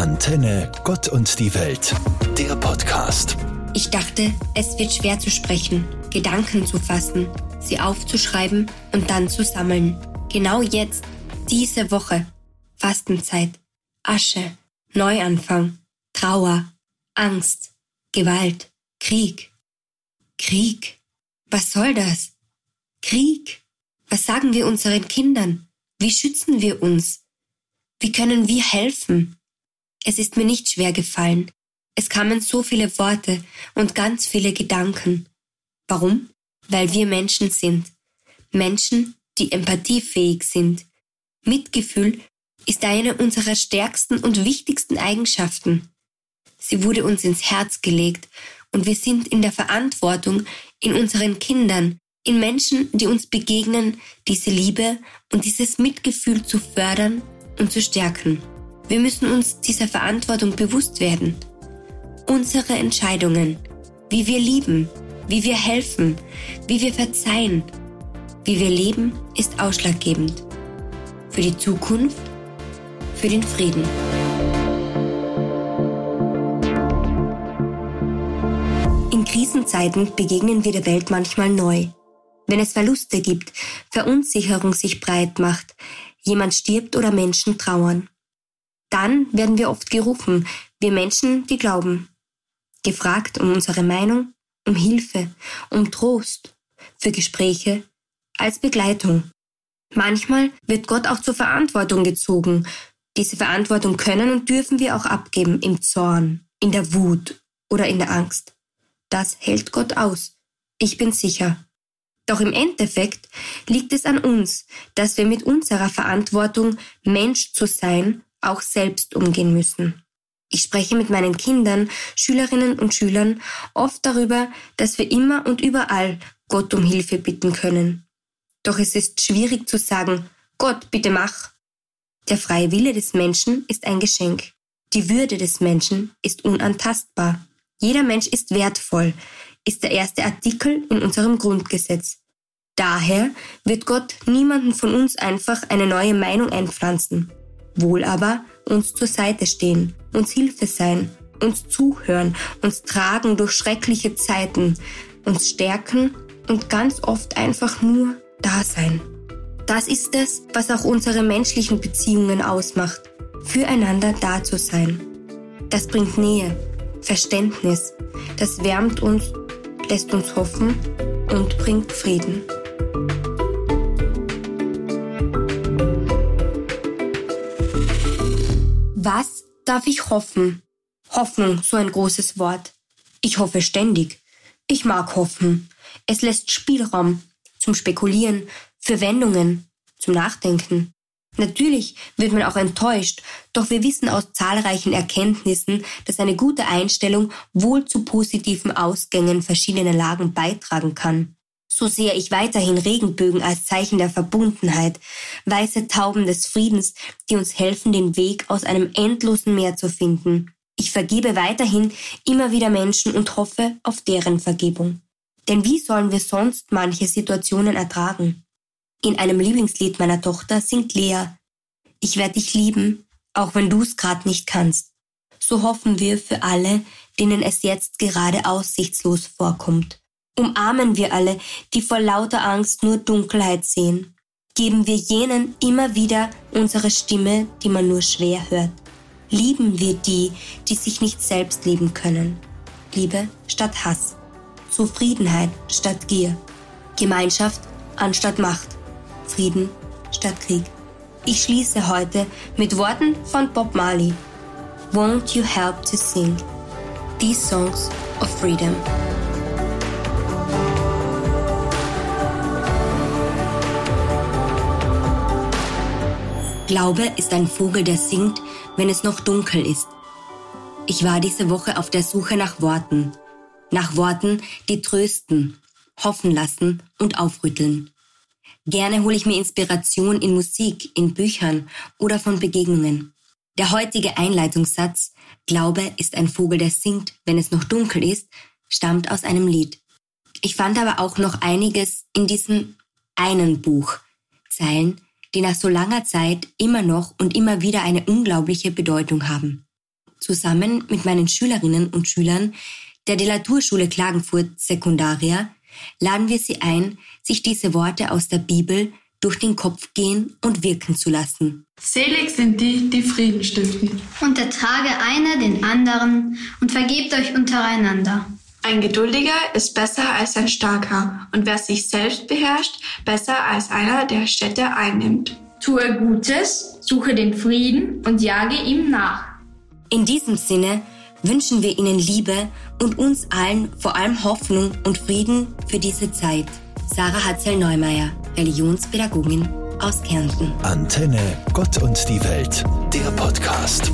Antenne Gott und die Welt, der Podcast. Ich dachte, es wird schwer zu sprechen, Gedanken zu fassen, sie aufzuschreiben und dann zu sammeln. Genau jetzt, diese Woche. Fastenzeit, Asche, Neuanfang, Trauer, Angst, Gewalt, Krieg. Krieg. Was soll das? Krieg. Was sagen wir unseren Kindern? Wie schützen wir uns? Wie können wir helfen? Es ist mir nicht schwer gefallen. Es kamen so viele Worte und ganz viele Gedanken. Warum? Weil wir Menschen sind. Menschen, die empathiefähig sind. Mitgefühl ist eine unserer stärksten und wichtigsten Eigenschaften. Sie wurde uns ins Herz gelegt und wir sind in der Verantwortung, in unseren Kindern, in Menschen, die uns begegnen, diese Liebe und dieses Mitgefühl zu fördern und zu stärken. Wir müssen uns dieser Verantwortung bewusst werden. Unsere Entscheidungen, wie wir lieben, wie wir helfen, wie wir verzeihen, wie wir leben, ist ausschlaggebend. Für die Zukunft, für den Frieden. In Krisenzeiten begegnen wir der Welt manchmal neu. Wenn es Verluste gibt, Verunsicherung sich breit macht, jemand stirbt oder Menschen trauern. Dann werden wir oft gerufen, wir Menschen, die glauben. Gefragt um unsere Meinung, um Hilfe, um Trost, für Gespräche, als Begleitung. Manchmal wird Gott auch zur Verantwortung gezogen. Diese Verantwortung können und dürfen wir auch abgeben im Zorn, in der Wut oder in der Angst. Das hält Gott aus. Ich bin sicher. Doch im Endeffekt liegt es an uns, dass wir mit unserer Verantwortung, Mensch zu sein, auch selbst umgehen müssen. Ich spreche mit meinen Kindern, Schülerinnen und Schülern oft darüber, dass wir immer und überall Gott um Hilfe bitten können. Doch es ist schwierig zu sagen, Gott, bitte mach. Der freie Wille des Menschen ist ein Geschenk. Die Würde des Menschen ist unantastbar. Jeder Mensch ist wertvoll, ist der erste Artikel in unserem Grundgesetz. Daher wird Gott niemanden von uns einfach eine neue Meinung einpflanzen wohl aber uns zur Seite stehen, uns Hilfe sein, uns zuhören, uns tragen durch schreckliche Zeiten, uns stärken und ganz oft einfach nur da sein. Das ist es, was auch unsere menschlichen Beziehungen ausmacht, füreinander da zu sein. Das bringt Nähe, Verständnis, das wärmt uns, lässt uns hoffen und bringt Frieden. Was darf ich hoffen? Hoffnung, so ein großes Wort. Ich hoffe ständig. Ich mag hoffen. Es lässt Spielraum zum Spekulieren, für Wendungen, zum Nachdenken. Natürlich wird man auch enttäuscht, doch wir wissen aus zahlreichen Erkenntnissen, dass eine gute Einstellung wohl zu positiven Ausgängen verschiedener Lagen beitragen kann. So sehe ich weiterhin Regenbögen als Zeichen der Verbundenheit, weiße Tauben des Friedens, die uns helfen, den Weg aus einem endlosen Meer zu finden. Ich vergebe weiterhin immer wieder Menschen und hoffe auf deren Vergebung. Denn wie sollen wir sonst manche Situationen ertragen? In einem Lieblingslied meiner Tochter singt Lea, ich werde dich lieben, auch wenn du es gerade nicht kannst. So hoffen wir für alle, denen es jetzt gerade aussichtslos vorkommt. Umarmen wir alle, die vor lauter Angst nur Dunkelheit sehen. Geben wir jenen immer wieder unsere Stimme, die man nur schwer hört. Lieben wir die, die sich nicht selbst lieben können. Liebe statt Hass. Zufriedenheit statt Gier. Gemeinschaft anstatt Macht. Frieden statt Krieg. Ich schließe heute mit Worten von Bob Marley. Won't you help to sing these songs of freedom? Glaube ist ein Vogel, der singt, wenn es noch dunkel ist. Ich war diese Woche auf der Suche nach Worten. Nach Worten, die trösten, hoffen lassen und aufrütteln. Gerne hole ich mir Inspiration in Musik, in Büchern oder von Begegnungen. Der heutige Einleitungssatz, Glaube ist ein Vogel, der singt, wenn es noch dunkel ist, stammt aus einem Lied. Ich fand aber auch noch einiges in diesem einen Buch. Zeilen, die nach so langer Zeit immer noch und immer wieder eine unglaubliche Bedeutung haben. zusammen mit meinen Schülerinnen und Schülern der Delaturschule Klagenfurt Sekundaria laden wir Sie ein, sich diese Worte aus der Bibel durch den Kopf gehen und wirken zu lassen. Selig sind die, die Frieden stiften. Und ertrage einer den anderen und vergebt euch untereinander. Ein Geduldiger ist besser als ein Starker und wer sich selbst beherrscht, besser als einer, der Städte einnimmt. Tue Gutes, suche den Frieden und jage ihm nach. In diesem Sinne wünschen wir Ihnen Liebe und uns allen vor allem Hoffnung und Frieden für diese Zeit. Sarah Hatzel-Neumeier, Religionspädagogin aus Kärnten. Antenne, Gott und die Welt, der Podcast.